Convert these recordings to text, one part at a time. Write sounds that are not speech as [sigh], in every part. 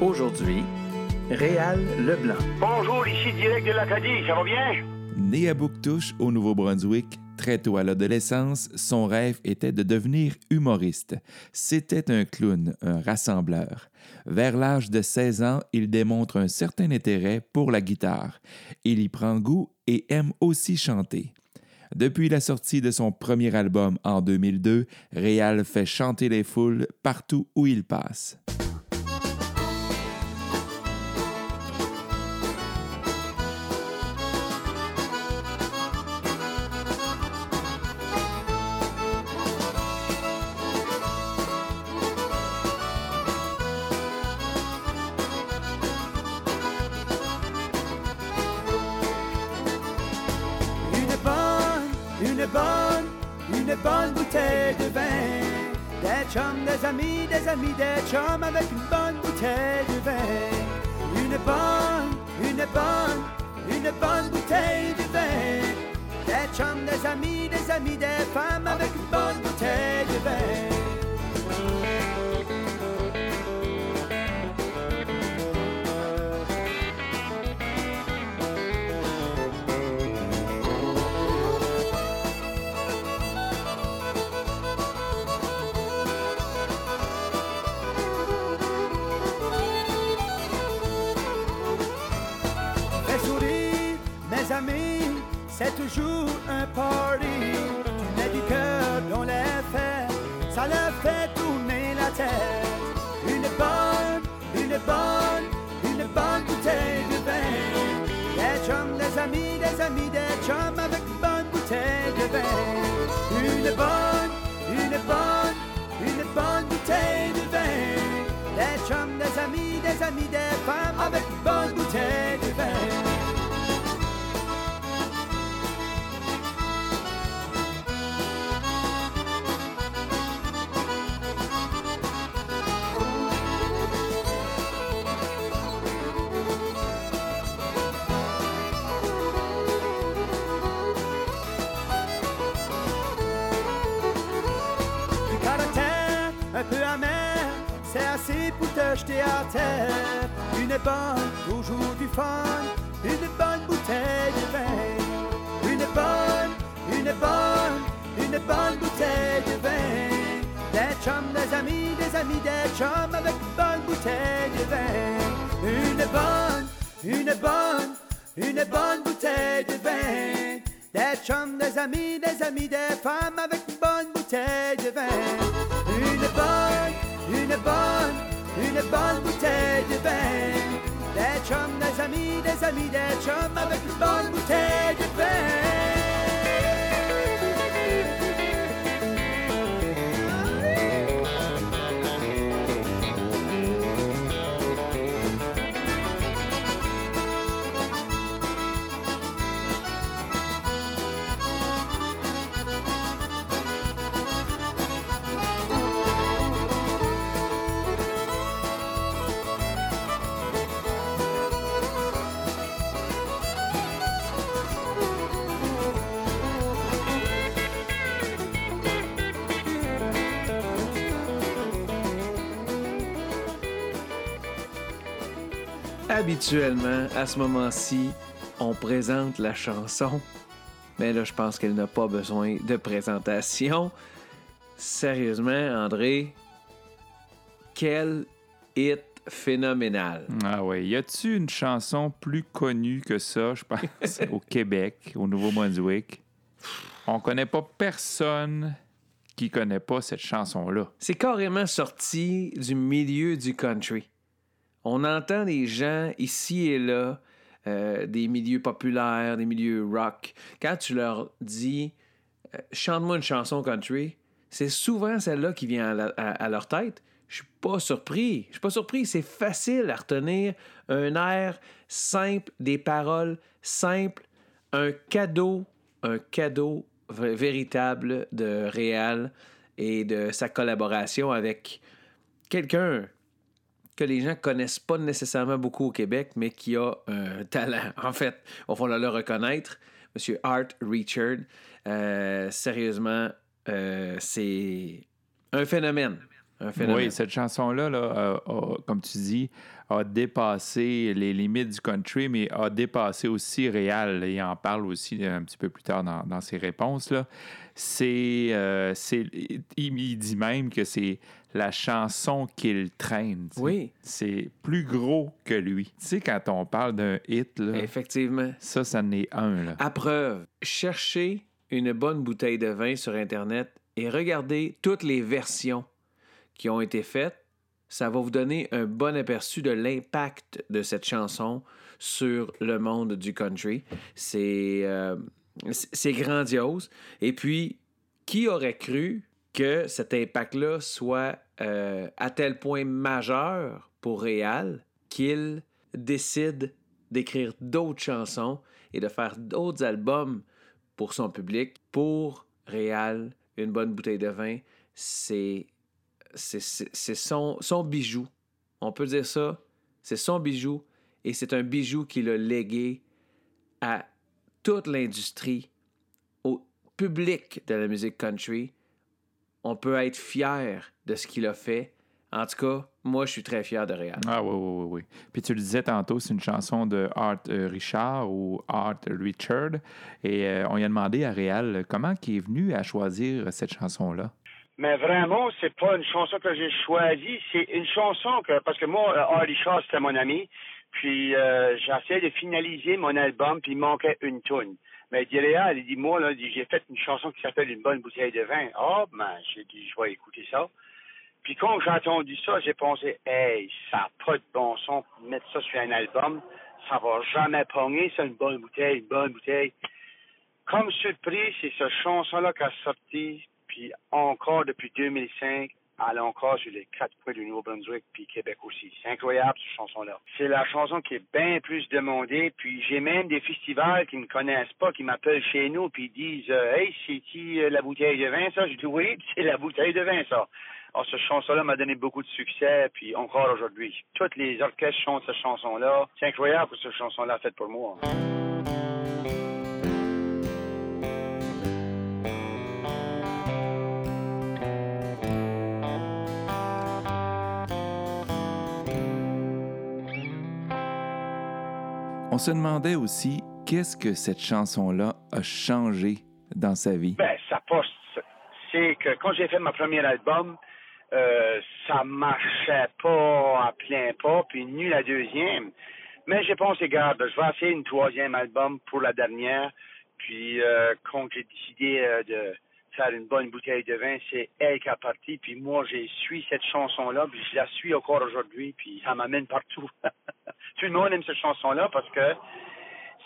Aujourd'hui, Réal Leblanc. Bonjour, ici direct de l'Acadie, ça va bien? Né à Bouctouche, au Nouveau-Brunswick, très tôt à l'adolescence, son rêve était de devenir humoriste. C'était un clown, un rassembleur. Vers l'âge de 16 ans, il démontre un certain intérêt pour la guitare. Il y prend goût et aime aussi chanter. Depuis la sortie de son premier album en 2002, Réal fait chanter les foules partout où il passe. Une bonne, toujours du fun, une bonne bouteille de vin. Une bonne, une bonne, une bonne bouteille de vin. Des chums, des amis, des amis, des chums avec une bonne bouteille de vin. Une bonne, une bonne, une bonne bouteille de vin. Des chums, des amis, des amis, des femmes avec une bonne bouteille de vin. Une bonne, une bonne, une bonne bouteille de vin. Des chums, des amis, des amis, des chums avec une bonne bouteille de vin. Habituellement, à ce moment-ci, on présente la chanson. Mais là, je pense qu'elle n'a pas besoin de présentation. Sérieusement, André, quel hit phénoménal. Ah oui, y a-tu une chanson plus connue que ça, je pense, [laughs] au Québec, au Nouveau-Brunswick? On connaît pas personne qui connaît pas cette chanson-là. C'est carrément sorti du milieu du country. On entend des gens ici et là, euh, des milieux populaires, des milieux rock. Quand tu leur dis euh, chante-moi une chanson country, c'est souvent celle-là qui vient à, leur tête. Je suis pas surpris. Je suis pas surpris. C'est facile à retenir un air simple, des paroles simples, un cadeau, un cadeau véritable de Réal et de sa collaboration avec quelqu'un que les gens connaissent pas nécessairement beaucoup au Québec, mais qui a un talent. [laughs] En fait, il va le reconnaître. Monsieur Art Richard, euh, sérieusement, euh, c'est un phénomène. Un phénomène. Oui, cette chanson-là, comme tu dis, a dépassé les limites du country, mais a dépassé aussi Réal. Il en parle aussi un petit peu plus tard dans, ses réponses. Là. Euh, c'est, il, il dit même que c'est la chanson qu'il traîne. Oui. C'est plus gros que lui. Tu sais, quand on parle d'un hit, là, Effectivement. ça, ça en est un. Là. À preuve, cherchez une bonne bouteille de vin sur Internet et regardez toutes les versions qui ont été faites. Ça va vous donner un bon aperçu de l'impact de cette chanson sur le monde du country. C'est euh, c'est grandiose. Et puis, qui aurait cru que cet impact-là soit euh, à tel point majeur pour Réal qu'il décide d'écrire d'autres chansons et de faire d'autres albums pour son public. Pour Réal, une bonne bouteille de vin, c'est son, son bijou. On peut dire ça. C'est son bijou et c'est un bijou qu'il a légué à toute l'industrie, au public de la musique country. On peut être fier de ce qu'il a fait. En tout cas, moi, je suis très fier de Réal. Ah oui, oui, oui, oui. Puis tu le disais tantôt, c'est une chanson de Art euh, Richard ou Art Richard. Et euh, on lui a demandé à Réal comment il est venu à choisir cette chanson-là? Mais vraiment, c'est pas une chanson que j'ai choisie. C'est une chanson que, parce que moi, euh, Art Richard, c'était mon ami. Puis, euh, j'essayais de finaliser mon album, puis il manquait une tune. Mais Réal, il dit, moi, là, j'ai fait une chanson qui s'appelle Une bonne bouteille de vin. Ah, ben, j'ai dit, je vais écouter ça. Puis quand j'ai entendu ça, j'ai pensé, hey, ça n'a pas de bon son mettre ça sur un album. Ça va jamais pogner, c'est une bonne bouteille, une bonne bouteille. Comme surprise, c'est cette chanson-là qui a sorti, puis encore depuis 2005, elle encore sur les quatre coins du Nouveau-Brunswick, puis Québec aussi. C'est incroyable, cette chanson-là. C'est la chanson qui est bien plus demandée, puis j'ai même des festivals qui me connaissent pas, qui m'appellent chez nous, puis disent euh, Hey, c'est-tu euh, la bouteille de vin, ça? Je dis oui, c'est la bouteille de vin, ça. Alors, cette chanson-là m'a donné beaucoup de succès, puis encore aujourd'hui. Tous les orchestres chantent cette chanson-là. C'est incroyable que cette chanson-là a fait pour moi. On se demandait aussi qu'est-ce que cette chanson-là a changé dans sa vie? Ben, ça passe. C'est que quand j'ai fait mon premier album, euh, ça marchait pas à plein pas, puis nul la deuxième. Mais j'ai pensé, regarde, je vais essayer une troisième album pour la dernière. Puis euh, quand j'ai décidé euh, de faire une bonne bouteille de vin, c'est elle qui a parti. Puis moi, j'ai suivi cette chanson-là, puis je la suis encore aujourd'hui, puis ça m'amène partout. [laughs] Tout le monde aime cette chanson-là parce que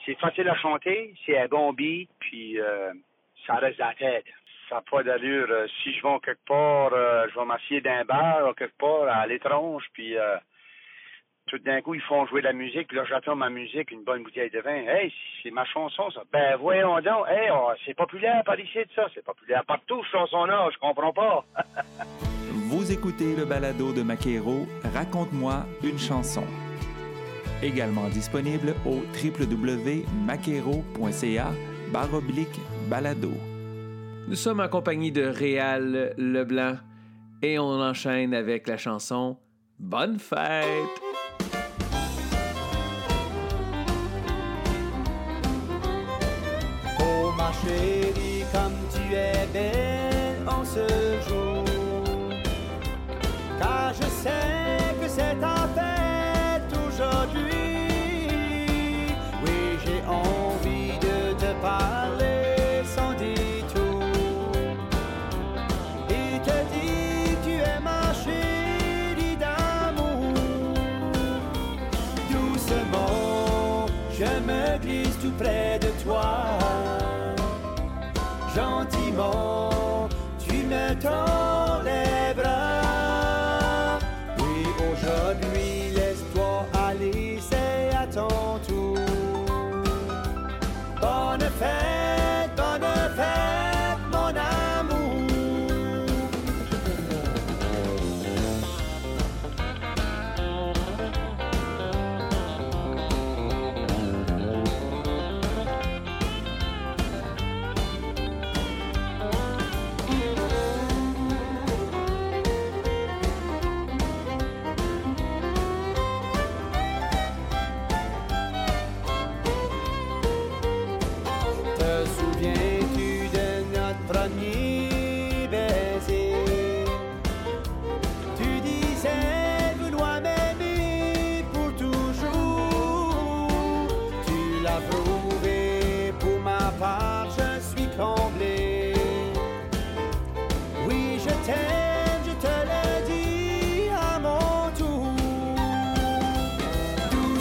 c'est facile à chanter, c'est un bon beat, puis euh, ça reste dans la tête. Ça n'a pas d'allure. Euh, si je vais quelque part, euh, je vais m'assieds d'un bar quelque part à l'étrange, puis euh, tout d'un coup, ils font jouer de la musique, là, j'attends ma musique, une bonne bouteille de vin. Hey, c'est ma chanson, ça. Ben, voyons donc. Hey, oh, c'est populaire par ici, ça. C'est populaire partout, cette chanson-là. Je comprends pas. [laughs] Vous écoutez le balado de Maquero, Raconte-moi une chanson. Également disponible au www.maquero.ca baroblique balado. Nous sommes en compagnie de Réal Leblanc et on enchaîne avec la chanson Bonne fête. guitar.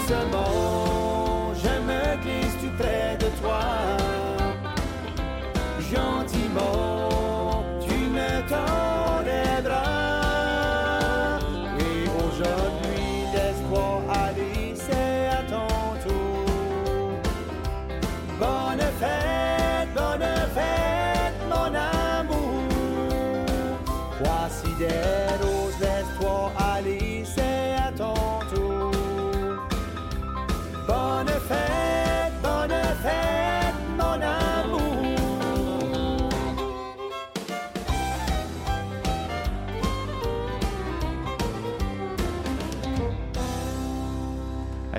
Jason Ball.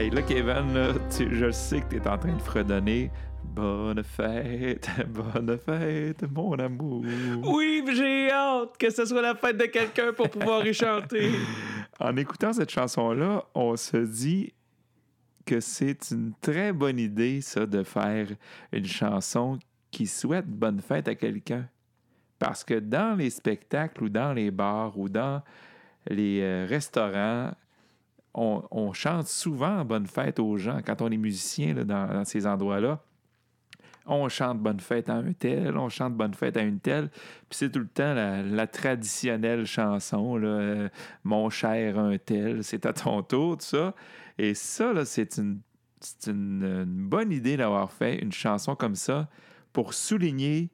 Hey, là, Kevin, là, tu- je sais que tu es en train de fredonner. Bonne fête, [laughs] bonne fête, mon amour. Oui, j'ai hâte que ce soit la fête de quelqu'un pour pouvoir y chanter. [laughs] En écoutant cette chanson-là, on se dit que c'est une très bonne idée, ça, de faire une chanson qui souhaite bonne fête à quelqu'un. Parce que dans les spectacles ou dans les bars ou dans les euh, restaurants, on, chante souvent bonne fête aux gens. Quand on est musicien dans, ces endroits-là, on chante bonne fête à un tel, on chante bonne fête à une telle. Puis c'est tout le temps la, traditionnelle chanson, là, mon cher un tel, c'est à ton tour, tout ça. Et ça, c'est une, bonne idée d'avoir fait une chanson comme ça pour souligner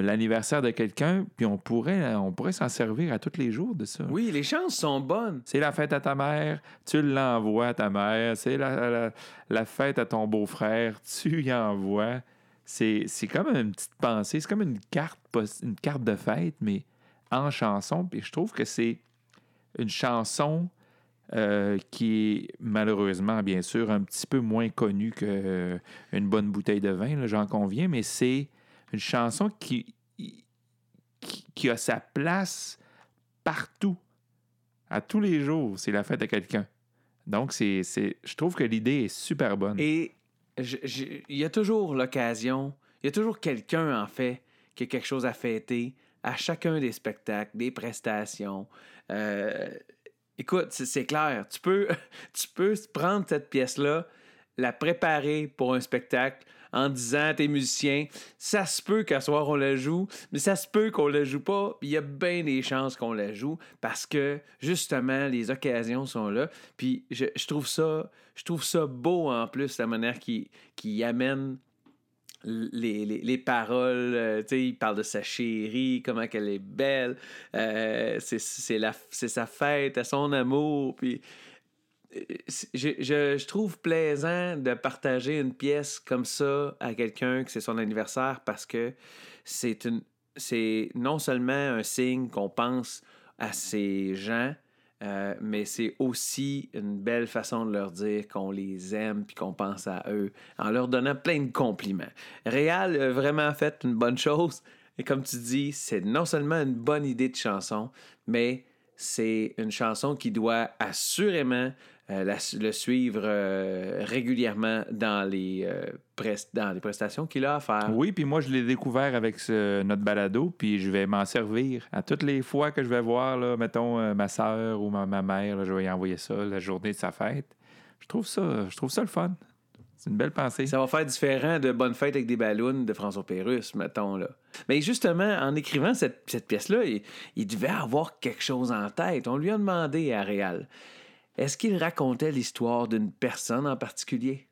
l'anniversaire de quelqu'un, puis on pourrait, on pourrait s'en servir à tous les jours de ça. Oui, les chances sont bonnes. C'est la fête à ta mère, tu l'envoies à ta mère. C'est la, la- la fête à ton beau-frère, tu y envoies. C'est, c'est comme une petite pensée, c'est comme une carte, une carte de fête, mais en chanson. Puis je trouve que c'est une chanson euh, qui est malheureusement, bien sûr, un petit peu moins connue qu'une bonne bouteille de vin, là, j'en conviens, mais c'est une chanson qui, qui, a sa place partout à tous les jours, c'est la fête à quelqu'un. Donc, c'est, je trouve que l'idée est super bonne. Et il y a toujours l'occasion, il y a toujours quelqu'un, en fait, qui a quelque chose à fêter à chacun des spectacles, des prestations. Euh, écoute, c'est, clair, [laughs] tu peux prendre cette pièce-là, la préparer pour un spectacle en disant à tes musiciens, ça se peut qu'à soir on la joue, mais ça se peut qu'on la joue pas, il y a bien des chances qu'on la joue parce que justement les occasions sont là. Puis je, trouve ça, je trouve ça beau en plus la manière qui qui amène les, les, les paroles, euh, tu sais, il parle de sa chérie, comment qu'elle est belle, euh, c'est, sa fête à son amour, puis je, trouve plaisant de partager une pièce comme ça à quelqu'un que c'est son anniversaire parce que c'est une c'est non seulement un signe qu'on pense à ces gens, euh, mais c'est aussi une belle façon de leur dire qu'on les aime puis qu'on pense à eux en leur donnant plein de compliments. Réal a vraiment fait une bonne chose et comme tu dis, c'est non seulement une bonne idée de chanson, mais c'est une chanson qui doit assurément euh, le suivre euh, régulièrement dans les, euh, dans les prestations qu'il a à faire. Oui, puis moi, je l'ai découvert avec notre balado, puis je vais m'en servir. À toutes les fois que je vais voir, là, mettons, ma soeur ou ma, mère, je vais y envoyer ça la journée de sa fête. Je trouve ça, je trouve ça le fun. C'est une belle pensée. Ça va faire différent de Bonne fête avec des ballons de François Pérusse, mettons. Là. Mais justement, en écrivant cette, cette pièce-là, il, il devait avoir quelque chose en tête. On lui a demandé à Réal est-ce qu'il racontait l'histoire d'une personne en particulier?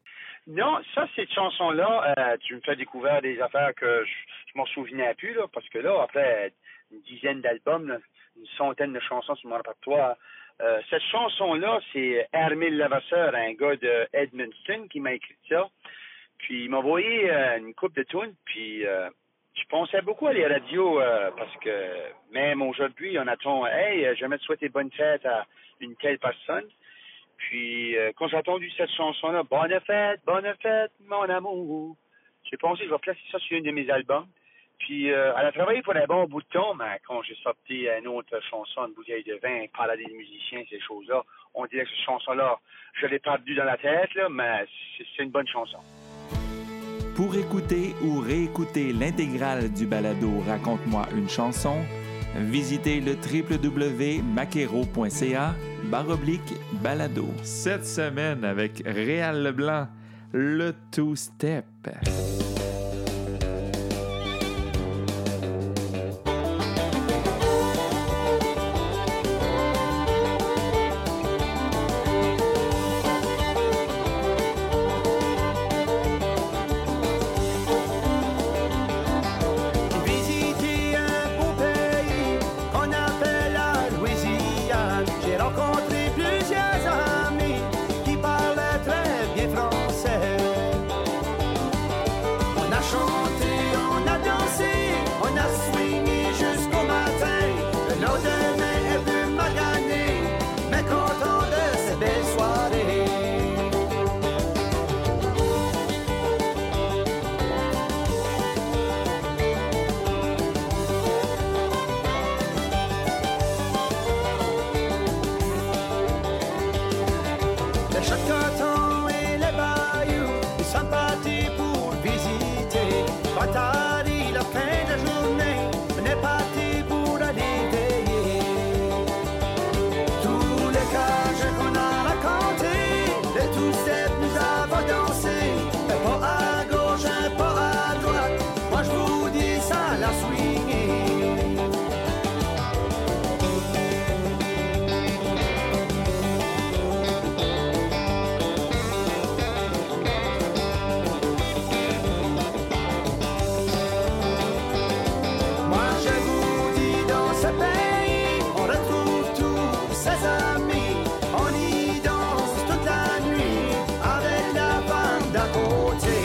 Non, ça, cette chanson-là, euh, tu me fais découvrir des affaires que je, je m'en souvenais plus, là, parce que là, après une dizaine d'albums, une centaine de chansons sur mon répertoire, euh, cette chanson-là, c'est Hermile Lavasseur, un gars de Edmundston, qui m'a écrit ça. Puis il m'a envoyé euh, une coupe de tunes, puis euh, je pensais beaucoup à les radios, euh, parce que même aujourd'hui, on attend, hey, j'aimerais te souhaiter bonne fête à une telle personne. Puis, quand j'ai entendu cette chanson-là, Bonne fête, bonne fête, mon amour, j'ai pensé, je vais placer ça sur un de mes albums. Puis, euh, elle a travaillé pour un bon bout de temps, mais quand j'ai sorti une autre chanson, une bouteille de vin, parler des musiciens, ces choses-là, on dirait que cette chanson-là, je l'ai perdue dans la tête, là, mais c'est c'est une bonne chanson. Pour écouter ou réécouter l'intégrale du balado Raconte-moi une chanson, visitez le www.maquero.ca baroblique balado. Cette semaine avec Réal Leblanc, le two-step. Femme d'à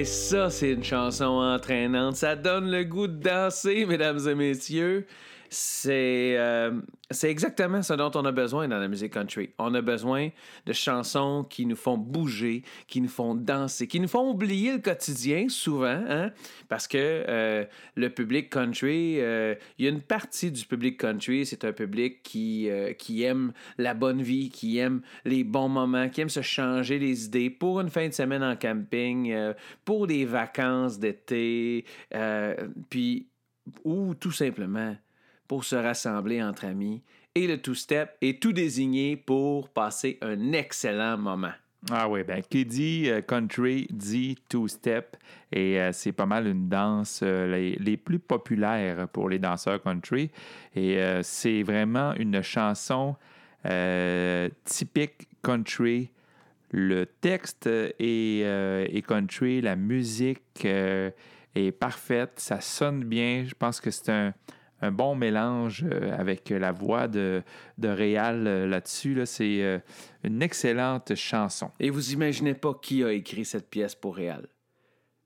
Hey, ça, c'est une chanson entraînante. Ça donne le goût de danser, mesdames et messieurs. C'est euh, c'est exactement ce dont on a besoin dans la musique country. On a besoin de chansons qui nous font bouger, qui nous font danser, qui nous font oublier le quotidien souvent, hein? parce que euh, le public country, euh, il y a une partie du public country, c'est un public qui, euh, qui aime la bonne vie, qui aime les bons moments, qui aime se changer les idées pour une fin de semaine en camping, pour des vacances d'été, puis ou tout simplement pour se rassembler entre amis. Et le two-step est tout désigné pour passer un excellent moment. Ah oui, ben qui dit euh, country dit two-step et euh, c'est pas mal une danse euh, les, les plus populaires pour les danseurs country et c'est vraiment une chanson typique country. Le texte est, est country, la musique est parfaite, ça sonne bien. Je pense que c'est un, un bon mélange euh, avec la voix de, de Réal euh, là-dessus. Là. C'est euh, une excellente chanson. Et vous imaginez pas qui a écrit cette pièce pour Réal.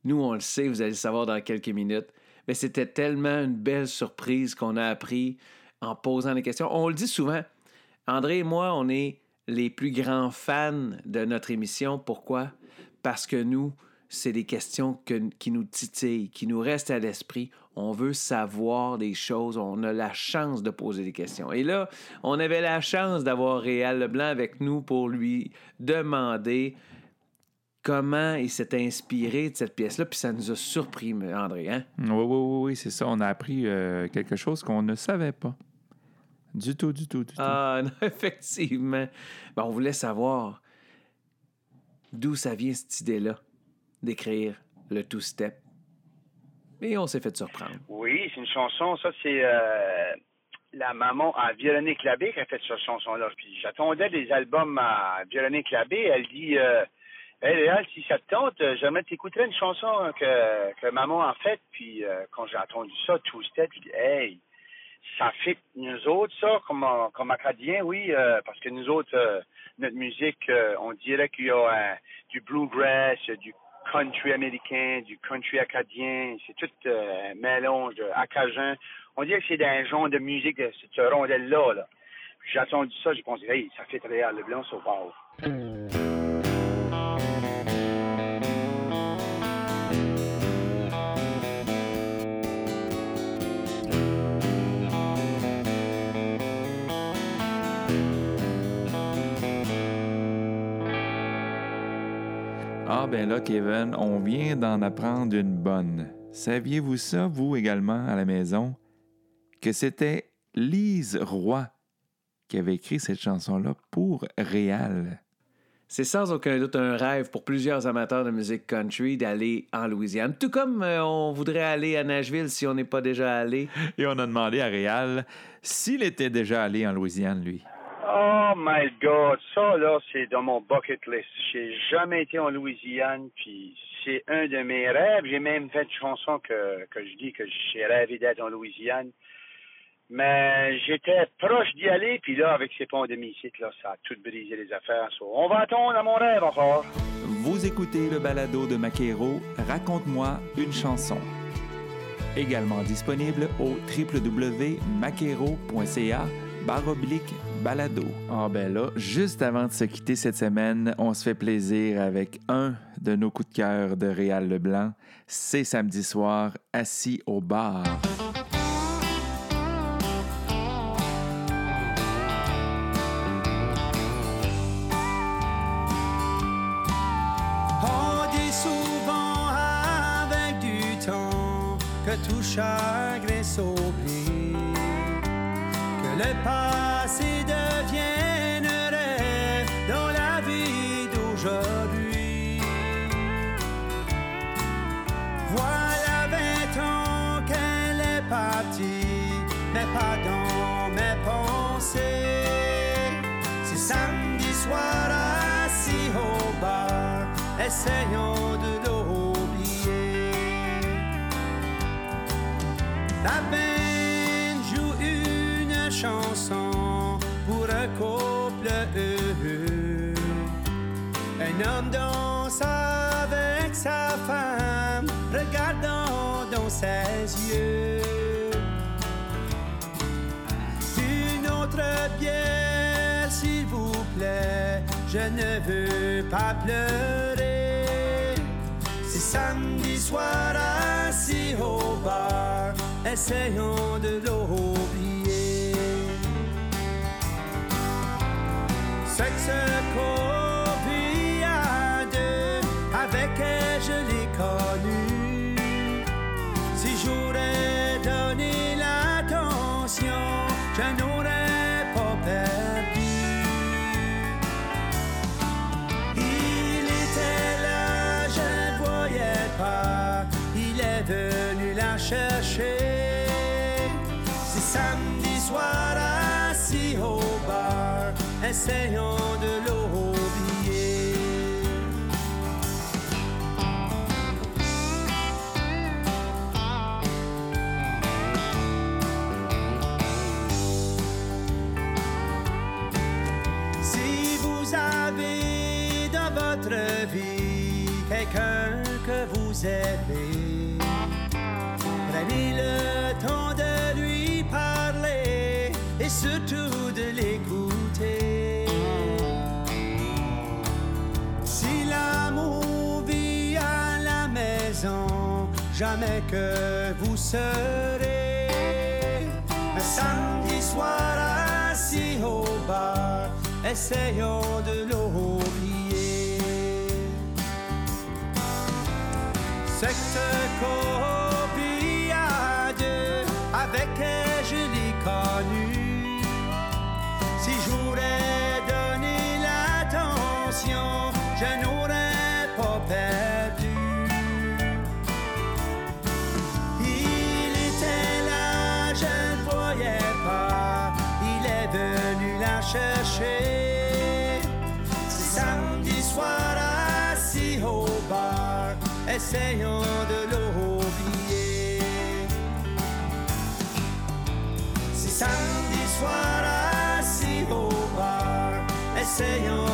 Nous, on le sait, vous allez le savoir dans quelques minutes, mais c'était tellement une belle surprise qu'on a appris en posant des questions. On le dit souvent, André et moi, on est les plus grands fans de notre émission. Pourquoi? Parce que nous, c'est des questions que- qui nous titillent, qui nous restent à l'esprit. On veut savoir des choses, on a la chance de poser des questions. Et là, on avait la chance d'avoir Réal Leblanc avec nous pour lui demander comment il s'est inspiré de cette pièce-là, puis ça nous a surpris, André. Hein? Oui, oui, oui, oui, c'est ça. On a appris euh, quelque chose qu'on ne savait pas. Du tout, du tout, du tout. Ah, [laughs] non, effectivement. Ben, on voulait savoir d'où ça vient cette idée-là d'écrire le two-step. Et on s'est fait surprendre. Oui, c'est une chanson, ça c'est euh, la maman à Véronique Labbé qui a fait cette chanson-là. Puis j'attendais des albums à Véronique Labbé, elle dit euh, Hey Réal, si ça te tente, euh, j'aimerais t'écouter une chanson que, que maman a faite. Puis euh, quand j'ai entendu ça, Two Step, je dis Hey, ça fait nous autres, ça, comme, comme Acadiens, oui, parce que nous autres, notre musique, on dirait qu'il y a du bluegrass, du country américain, du country acadien, c'est tout euh, un mélange de. On dirait que c'est un genre de musique de cette rondelle-là. Là. J'ai ça, j'ai pensé, hey, ça fait très le blanc, ça wow. Ah ben là, Kevin, on vient d'en apprendre une bonne. Saviez-vous ça, vous également, à la maison, que c'était Lise Roy qui avait écrit cette chanson-là pour Réal? C'est sans aucun doute un rêve pour plusieurs amateurs de musique country d'aller en Louisiane, tout comme euh, on voudrait aller à Nashville si on n'est pas déjà allé. Et on a demandé à Réal s'il était déjà allé en Louisiane, lui. Oh my God, ça là, c'est dans mon bucket list. J'ai jamais été en Louisiane, puis c'est un de mes rêves. J'ai même fait une chanson que, que je dis que j'ai rêvé d'être en Louisiane. Mais j'étais proche d'y aller, puis là, avec ces pandémies là, ça a tout brisé les affaires. On va attendre à mon rêve encore. Vous écoutez le balado de Maquero, Raconte-moi une chanson. Également disponible au www.maquero.ca baroblique balado. Ah ben là, juste avant de se quitter cette semaine, on se fait plaisir avec un de nos coups de cœur de Réal Leblanc. C'est samedi soir, assis au bar. On dit souvent avec du temps que tout chagrin mais pas dans mes pensées. C'est samedi soir assis au bar, essayons de l'oublier. La band joue une chanson pour un couple heureux. Un homme danse avec sa femme, regardant dans ses yeux. Je ne veux pas pleurer. C'est samedi soir assis au bar, essayons de l'oublier. Sexe copie à deux, avec elle bar, essayons de l'oublier. Si vous avez dans votre vie quelqu'un que vous aimez, prenez le temps de lui parler et surtout jamais que vous serez un samedi soir assis au bar, essayons de l'oublier. Cette copie à deux, avec elle C'est samedi soir assis au bar, essayons de l'oublier. C'est samedi soir assis au bar, essayons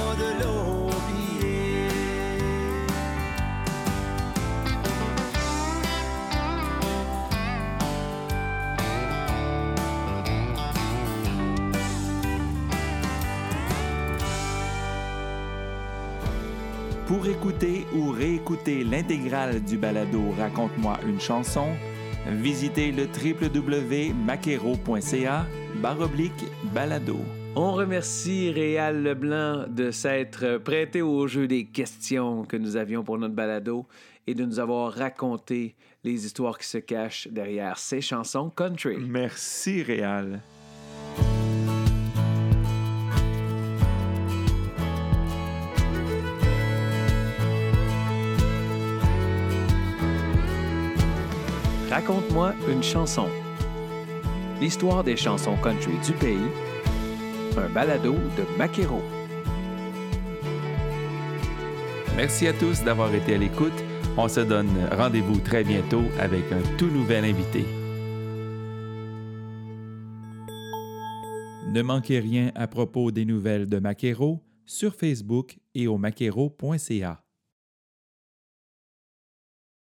écouter ou réécouter l'intégrale du balado Raconte-moi une chanson, visitez le www.maquero.ca baroblique balado. On remercie Réal Leblanc de s'être prêté au jeu des questions que nous avions pour notre balado et de nous avoir raconté les histoires qui se cachent derrière ces chansons country. Merci Réal. Raconte-moi une chanson. L'histoire des chansons country du pays. Un balado de Maquero. Merci à tous d'avoir été à l'écoute. On se donne rendez-vous très bientôt avec un tout nouvel invité. Ne manquez rien à propos des nouvelles de Maquero sur Facebook et au maquero.ca.